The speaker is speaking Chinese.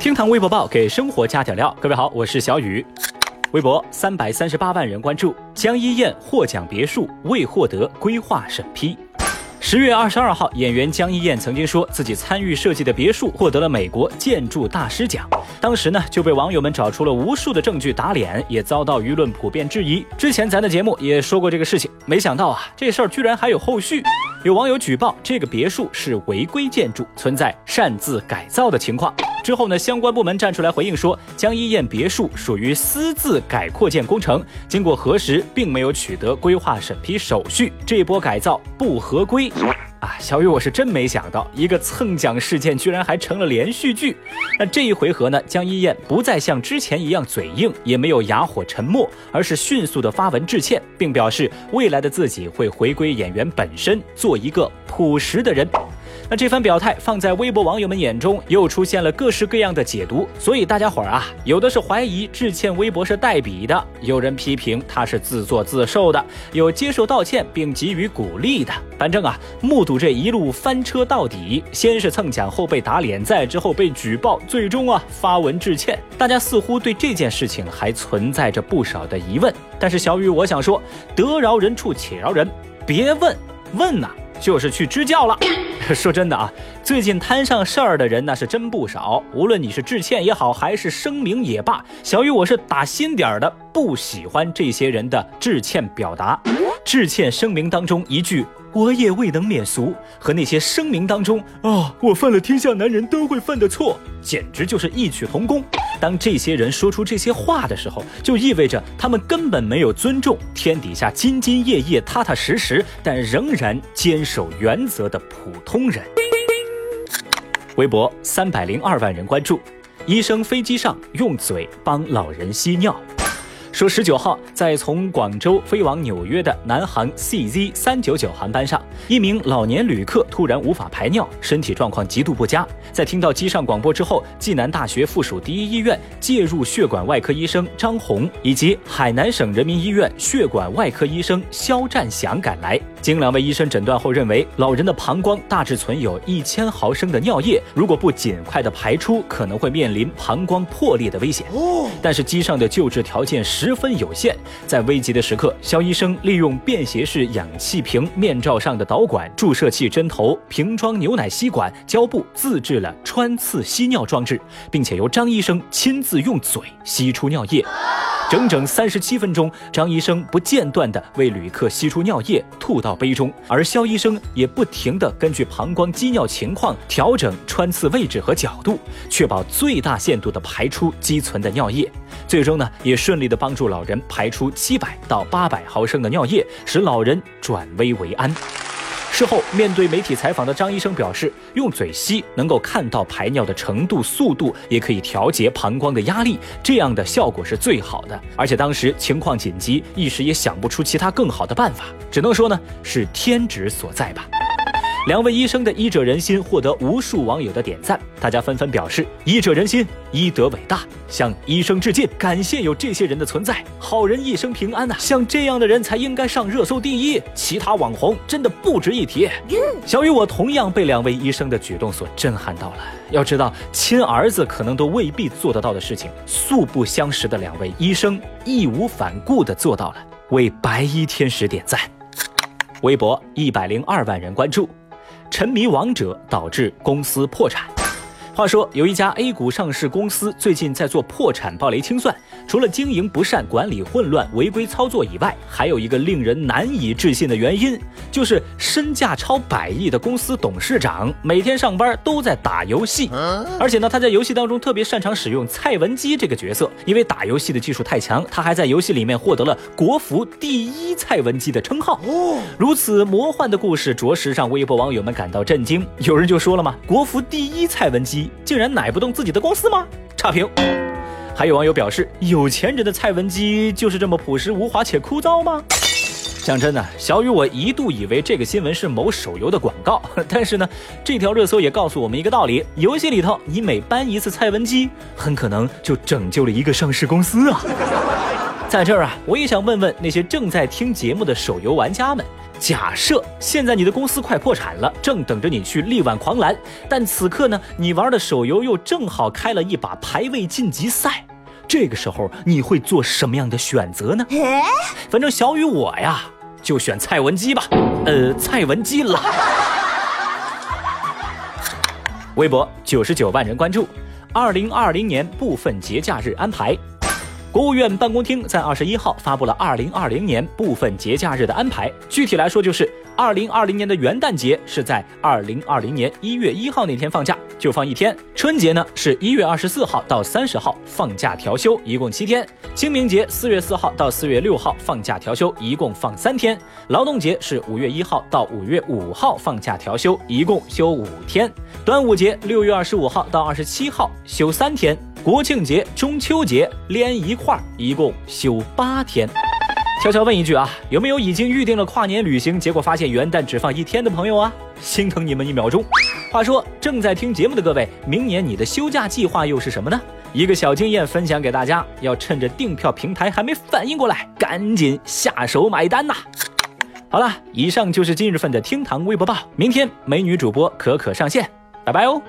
厅堂微博报给生活加点料。各位好，我是小雨。微博三百三十八万人关注，江一燕获奖别墅未获得规划审批。十月二十二号，演员江一燕曾经说自己参与设计的别墅获得了美国建筑大师奖，当时呢就被网友们找出了无数的证据打脸，也遭到舆论普遍质疑。之前咱的节目也说过这个事情，没想到啊这事儿居然还有后续。有网友举报这个别墅是违规建筑，存在擅自改造的情况。之后呢，相关部门站出来回应说，江一燕别墅属于私自改扩建工程，经过核实，并没有取得规划审批手续，这波改造不合规。啊，小雨，我是真没想到，一个蹭奖事件居然还成了连续剧。那这一回合呢，江一燕不再像之前一样嘴硬，也没有哑火沉默，而是迅速的发文致歉，并表示未来的自己会回归演员本身，做一个朴实的人。那这番表态放在微博网友们眼中，又出现了各式各样的解读。所以大家伙儿啊，有的是怀疑致歉微博是代笔的，有人批评他是自作自受的，有接受道歉并给予鼓励的。反正啊，目睹这一路翻车到底，先是蹭奖，后被打脸，再之后被举报，最终啊发文致歉。大家似乎对这件事情还存在着不少的疑问。但是小雨，我想说，得饶人处且饶人，别问问呐。就是去支教了。说真的啊，最近摊上事儿的人那是真不少。无论你是致歉也好，还是声明也罢，小雨我是打心点儿的不喜欢这些人的致歉表达。致歉声明当中一句。我也未能免俗，和那些声明当中啊，我犯了天下男人都会犯的错，简直就是异曲同工。当这些人说出这些话的时候，就意味着他们根本没有尊重天底下兢兢业业、踏踏实实但仍然坚守原则的普通人。微博三百零二万人关注，医生飞机上用嘴帮老人吸尿。说十九号，在从广州飞往纽约的南航 CZ 三九九航班上，一名老年旅客突然无法排尿，身体状况极度不佳。在听到机上广播之后，暨南大学附属第一医院介入血管外科医生张红以及海南省人民医院血管外科医生肖占祥赶来。经两位医生诊断后，认为老人的膀胱大致存有一千毫升的尿液，如果不尽快的排出，可能会面临膀胱破裂的危险。哦，但是机上的救治条件十十分有限，在危急的时刻，肖医生利用便携式氧气瓶面罩上的导管、注射器针头、瓶装牛奶吸管、胶布，自制了穿刺吸尿装置，并且由张医生亲自用嘴吸出尿液。整整三十七分钟，张医生不间断地为旅客吸出尿液，吐到杯中，而肖医生也不停地根据膀胱积尿情况调整穿刺位置和角度，确保最大限度地排出积存的尿液。最终呢，也顺利地帮助老人排出七百到八百毫升的尿液，使老人转危为安。事后，面对媒体采访的张医生表示，用嘴吸能够看到排尿的程度、速度，也可以调节膀胱的压力，这样的效果是最好的。而且当时情况紧急，一时也想不出其他更好的办法，只能说呢，是天职所在吧。两位医生的医者仁心获得无数网友的点赞，大家纷纷表示医者仁心，医德伟大，向医生致敬，感谢有这些人的存在，好人一生平安呐！像这样的人才应该上热搜第一，其他网红真的不值一提。小雨，我同样被两位医生的举动所震撼到了。要知道，亲儿子可能都未必做得到的事情，素不相识的两位医生义无反顾地做到了，为白衣天使点赞。微博一百零二万人关注。沉迷王者导致公司破产。话说，有一家 A 股上市公司最近在做破产暴雷清算，除了经营不善、管理混乱、违规操作以外，还有一个令人难以置信的原因，就是身价超百亿的公司董事长每天上班都在打游戏，而且呢，他在游戏当中特别擅长使用蔡文姬这个角色，因为打游戏的技术太强，他还在游戏里面获得了国服第一蔡文姬的称号。哦，如此魔幻的故事，着实让微博网友们感到震惊。有人就说了嘛，国服第一蔡文姬。竟然奶不动自己的公司吗？差评。还有网友表示，有钱人的蔡文姬就是这么朴实无华且枯燥吗？讲真的，小雨我一度以为这个新闻是某手游的广告，但是呢，这条热搜也告诉我们一个道理：游戏里头你每搬一次蔡文姬，很可能就拯救了一个上市公司啊。在这儿啊，我也想问问那些正在听节目的手游玩家们。假设现在你的公司快破产了，正等着你去力挽狂澜，但此刻呢，你玩的手游又正好开了一把排位晋级赛，这个时候你会做什么样的选择呢？反正小雨我呀，就选蔡文姬吧，呃，蔡文姬了。微博九十九万人关注，二零二零年部分节假日安排。国务院办公厅在二十一号发布了二零二零年部分节假日的安排，具体来说就是，二零二零年的元旦节是在二零二零年一月一号那天放假，就放一天；春节呢是一月二十四号到三十号放假调休，一共七天；清明节四月四号到四月六号放假调休，一共放三天；劳动节是五月一号到五月五号放假调休，一共休五天；端午节六月二十五号到二十七号休三天。国庆节、中秋节连一块儿，一共休八天。悄悄问一句啊，有没有已经预定了跨年旅行，结果发现元旦只放一天的朋友啊？心疼你们一秒钟。话说，正在听节目的各位，明年你的休假计划又是什么呢？一个小经验分享给大家，要趁着订票平台还没反应过来，赶紧下手买单呐！好了，以上就是今日份的厅堂微博报，明天美女主播可可上线，拜拜哦。